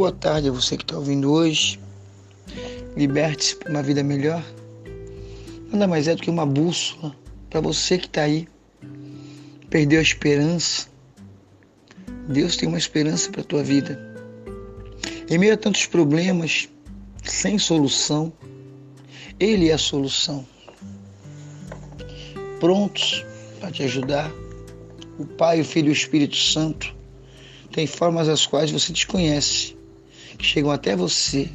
boa tarde a você que está ouvindo hoje. Liberte-se para uma vida melhor. Nada mais é do que uma bússola para você que está aí. Perdeu a esperança. Deus tem uma esperança para a tua vida. Em meio a tantos problemas, sem solução, Ele é a solução. Prontos para te ajudar, o Pai, o Filho e o Espírito Santo tem formas as quais você desconhece, que chegam até você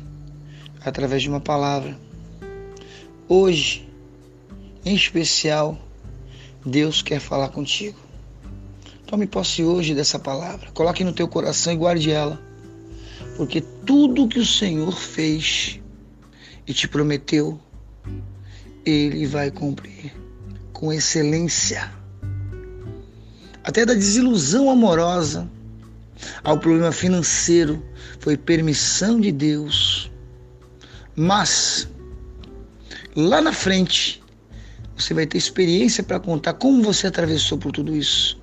através de uma palavra. Hoje, em especial, Deus quer falar contigo. Tome posse hoje dessa palavra, coloque no teu coração e guarde ela, porque tudo que o Senhor fez e te prometeu, Ele vai cumprir com excelência. Até da desilusão amorosa ao problema financeiro foi permissão de Deus. Mas lá na frente você vai ter experiência para contar como você atravessou por tudo isso.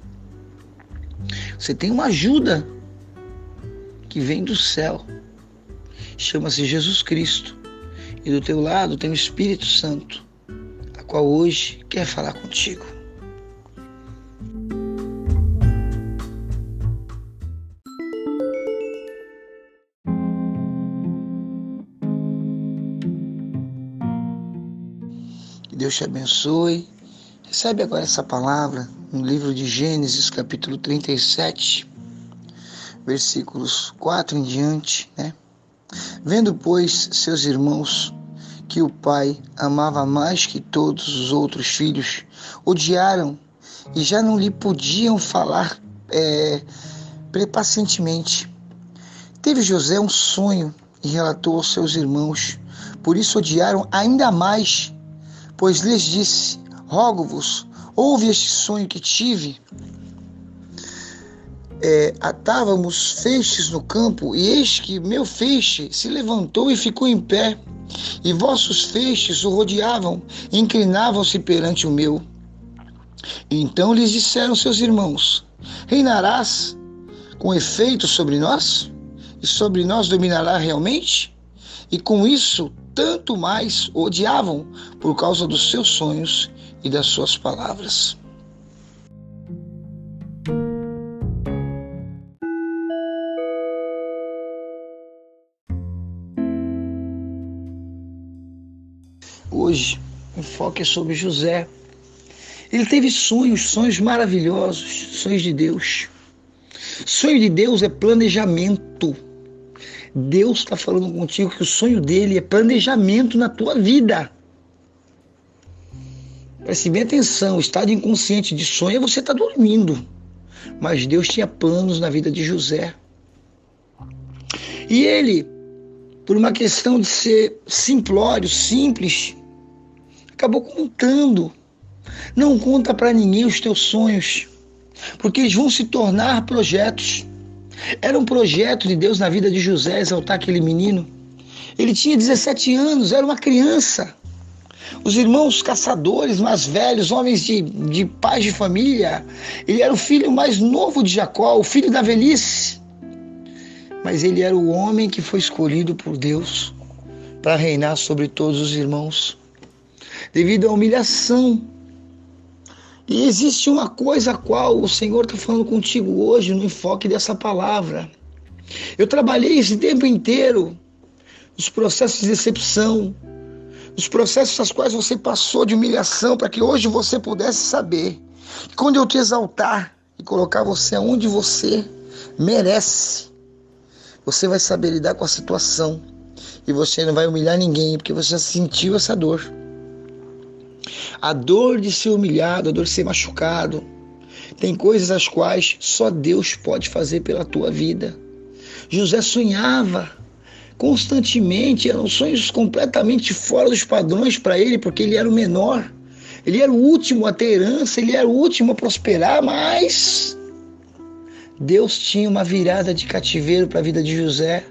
Você tem uma ajuda que vem do céu. Chama-se Jesus Cristo. E do teu lado tem o Espírito Santo, a qual hoje quer falar contigo. Deus te abençoe. Recebe agora essa palavra no livro de Gênesis, capítulo 37, versículos 4 em diante, né? Vendo, pois, seus irmãos que o pai amava mais que todos os outros filhos, odiaram e já não lhe podiam falar é, prepacientemente. Teve José um sonho e relatou aos seus irmãos, por isso odiaram ainda mais pois lhes disse: Rogo-vos, ouve este sonho que tive. É, atávamos feixes no campo, e eis que meu feixe se levantou e ficou em pé, e vossos feixes o rodeavam, inclinavam-se perante o meu. Então lhes disseram seus irmãos: Reinarás com efeito sobre nós? E sobre nós dominará realmente? E com isso tanto mais odiavam por causa dos seus sonhos e das suas palavras. Hoje, o foco é sobre José. Ele teve sonhos, sonhos maravilhosos, sonhos de Deus. Sonho de Deus é planejamento. Deus está falando contigo que o sonho dele é planejamento na tua vida. Preste bem atenção, o estado inconsciente de sonho é você estar tá dormindo. Mas Deus tinha planos na vida de José. E ele, por uma questão de ser simplório, simples, acabou contando. Não conta para ninguém os teus sonhos, porque eles vão se tornar projetos. Era um projeto de Deus na vida de José exaltar aquele menino. Ele tinha 17 anos, era uma criança. Os irmãos caçadores mais velhos, homens de, de pais de família, ele era o filho mais novo de Jacó, o filho da velhice. Mas ele era o homem que foi escolhido por Deus para reinar sobre todos os irmãos. Devido à humilhação e existe uma coisa a qual o Senhor está falando contigo hoje no enfoque dessa palavra. Eu trabalhei esse tempo inteiro os processos de decepção, os processos aos quais você passou de humilhação, para que hoje você pudesse saber que quando eu te exaltar e colocar você aonde você merece, você vai saber lidar com a situação e você não vai humilhar ninguém, porque você sentiu essa dor. A dor de ser humilhado, a dor de ser machucado. Tem coisas as quais só Deus pode fazer pela tua vida. José sonhava constantemente, eram sonhos completamente fora dos padrões para ele, porque ele era o menor. Ele era o último a ter herança, ele era o último a prosperar, mas Deus tinha uma virada de cativeiro para a vida de José.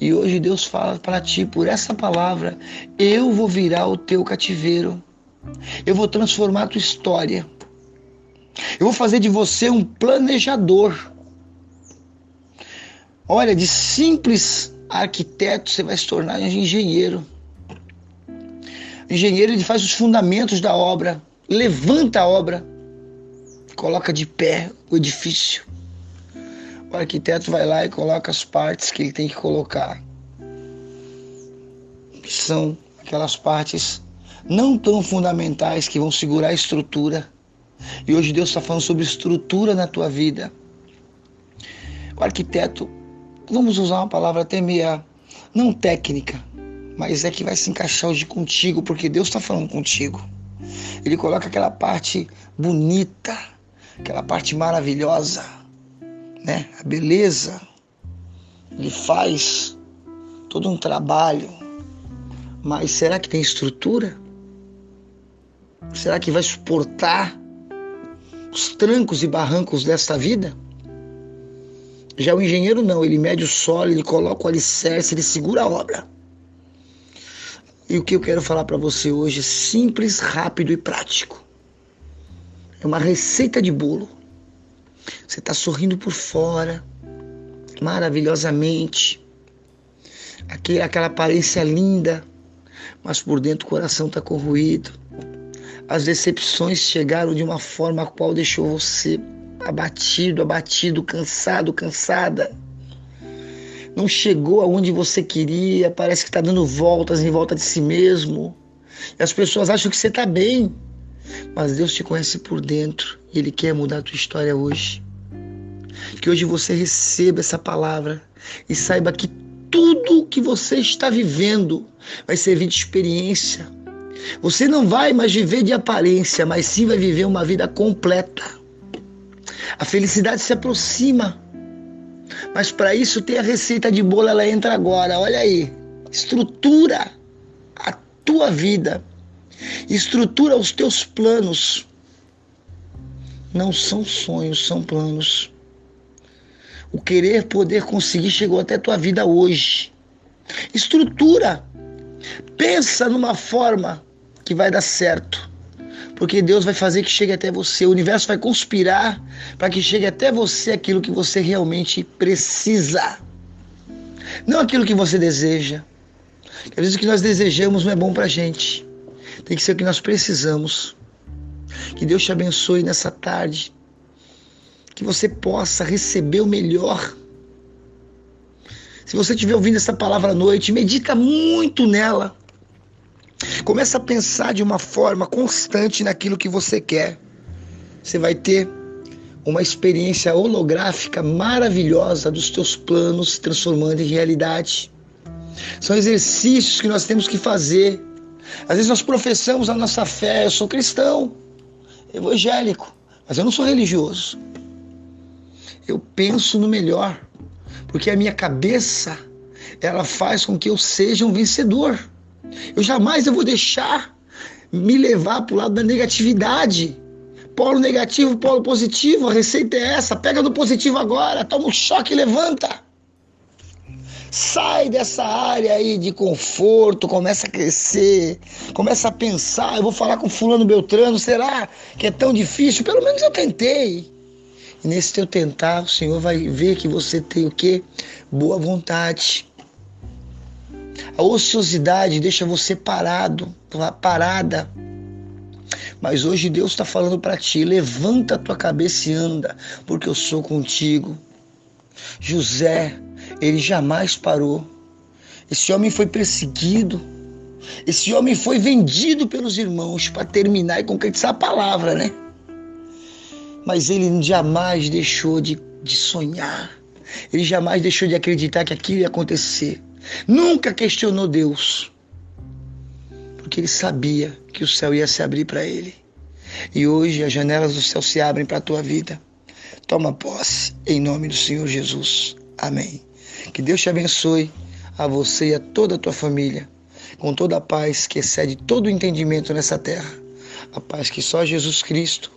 E hoje Deus fala para ti por essa palavra: eu vou virar o teu cativeiro. Eu vou transformar a tua história. Eu vou fazer de você um planejador. Olha, de simples arquiteto você vai se tornar engenheiro. Engenheiro ele faz os fundamentos da obra, levanta a obra, coloca de pé o edifício. O arquiteto vai lá e coloca as partes que ele tem que colocar. São aquelas partes não tão fundamentais que vão segurar a estrutura. E hoje Deus está falando sobre estrutura na tua vida. O arquiteto, vamos usar uma palavra até meia, não técnica, mas é que vai se encaixar hoje contigo, porque Deus está falando contigo. Ele coloca aquela parte bonita, aquela parte maravilhosa, né? A beleza. Ele faz todo um trabalho, mas será que tem estrutura? Será que vai suportar os trancos e barrancos desta vida? Já o engenheiro não, ele mede o solo, ele coloca o alicerce, ele segura a obra. E o que eu quero falar para você hoje é simples, rápido e prático. É uma receita de bolo. Você está sorrindo por fora, maravilhosamente. Aquela, aparência linda, mas por dentro o coração está corroído. As decepções chegaram de uma forma a qual deixou você abatido, abatido, cansado, cansada. Não chegou aonde você queria, parece que está dando voltas em volta de si mesmo. E as pessoas acham que você está bem, mas Deus te conhece por dentro e Ele quer mudar a tua história hoje. Que hoje você receba essa palavra e saiba que tudo que você está vivendo vai servir de experiência. Você não vai mais viver de aparência, mas sim vai viver uma vida completa. A felicidade se aproxima. Mas para isso tem a receita de bolo, ela entra agora. Olha aí. Estrutura a tua vida. Estrutura os teus planos. Não são sonhos, são planos. O querer poder conseguir chegou até tua vida hoje. Estrutura. Pensa numa forma que vai dar certo porque Deus vai fazer que chegue até você. O universo vai conspirar para que chegue até você aquilo que você realmente precisa. Não aquilo que você deseja. Às vezes o que nós desejamos não é bom para a gente. Tem que ser o que nós precisamos. Que Deus te abençoe nessa tarde. Que você possa receber o melhor. Se você estiver ouvindo essa palavra à noite, medita muito nela. Começa a pensar de uma forma constante naquilo que você quer. Você vai ter uma experiência holográfica maravilhosa dos teus planos se transformando em realidade. São exercícios que nós temos que fazer. Às vezes nós professamos a nossa fé, eu sou cristão, evangélico, mas eu não sou religioso. Eu penso no melhor, porque a minha cabeça ela faz com que eu seja um vencedor. Eu jamais eu vou deixar me levar para o lado da negatividade. Polo negativo, polo positivo, a receita é essa. Pega do positivo agora, toma um choque e levanta. Sai dessa área aí de conforto, começa a crescer, começa a pensar, eu vou falar com fulano Beltrano, será que é tão difícil? Pelo menos eu tentei. E nesse teu tentar, o Senhor vai ver que você tem o quê? Boa vontade. A ociosidade deixa você parado, parada. Mas hoje Deus está falando para ti: levanta a tua cabeça e anda, porque eu sou contigo. José, ele jamais parou. Esse homem foi perseguido. Esse homem foi vendido pelos irmãos para terminar e concretizar a palavra, né? Mas ele jamais deixou de, de sonhar. Ele jamais deixou de acreditar que aquilo ia acontecer. Nunca questionou Deus, porque ele sabia que o céu ia se abrir para ele. E hoje as janelas do céu se abrem para a tua vida. Toma posse em nome do Senhor Jesus. Amém. Que Deus te abençoe a você e a toda a tua família, com toda a paz que excede todo o entendimento nessa terra. A paz que só Jesus Cristo,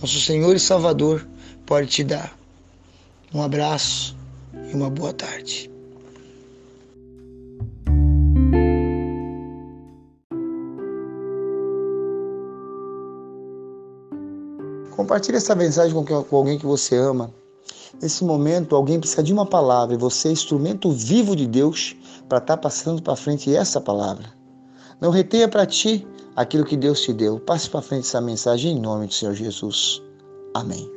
nosso Senhor e Salvador, pode te dar. Um abraço e uma boa tarde. Compartilhe essa mensagem com alguém que você ama. Nesse momento, alguém precisa de uma palavra e você é instrumento vivo de Deus para estar tá passando para frente essa palavra. Não retenha para ti aquilo que Deus te deu. Passe para frente essa mensagem em nome do Senhor Jesus. Amém.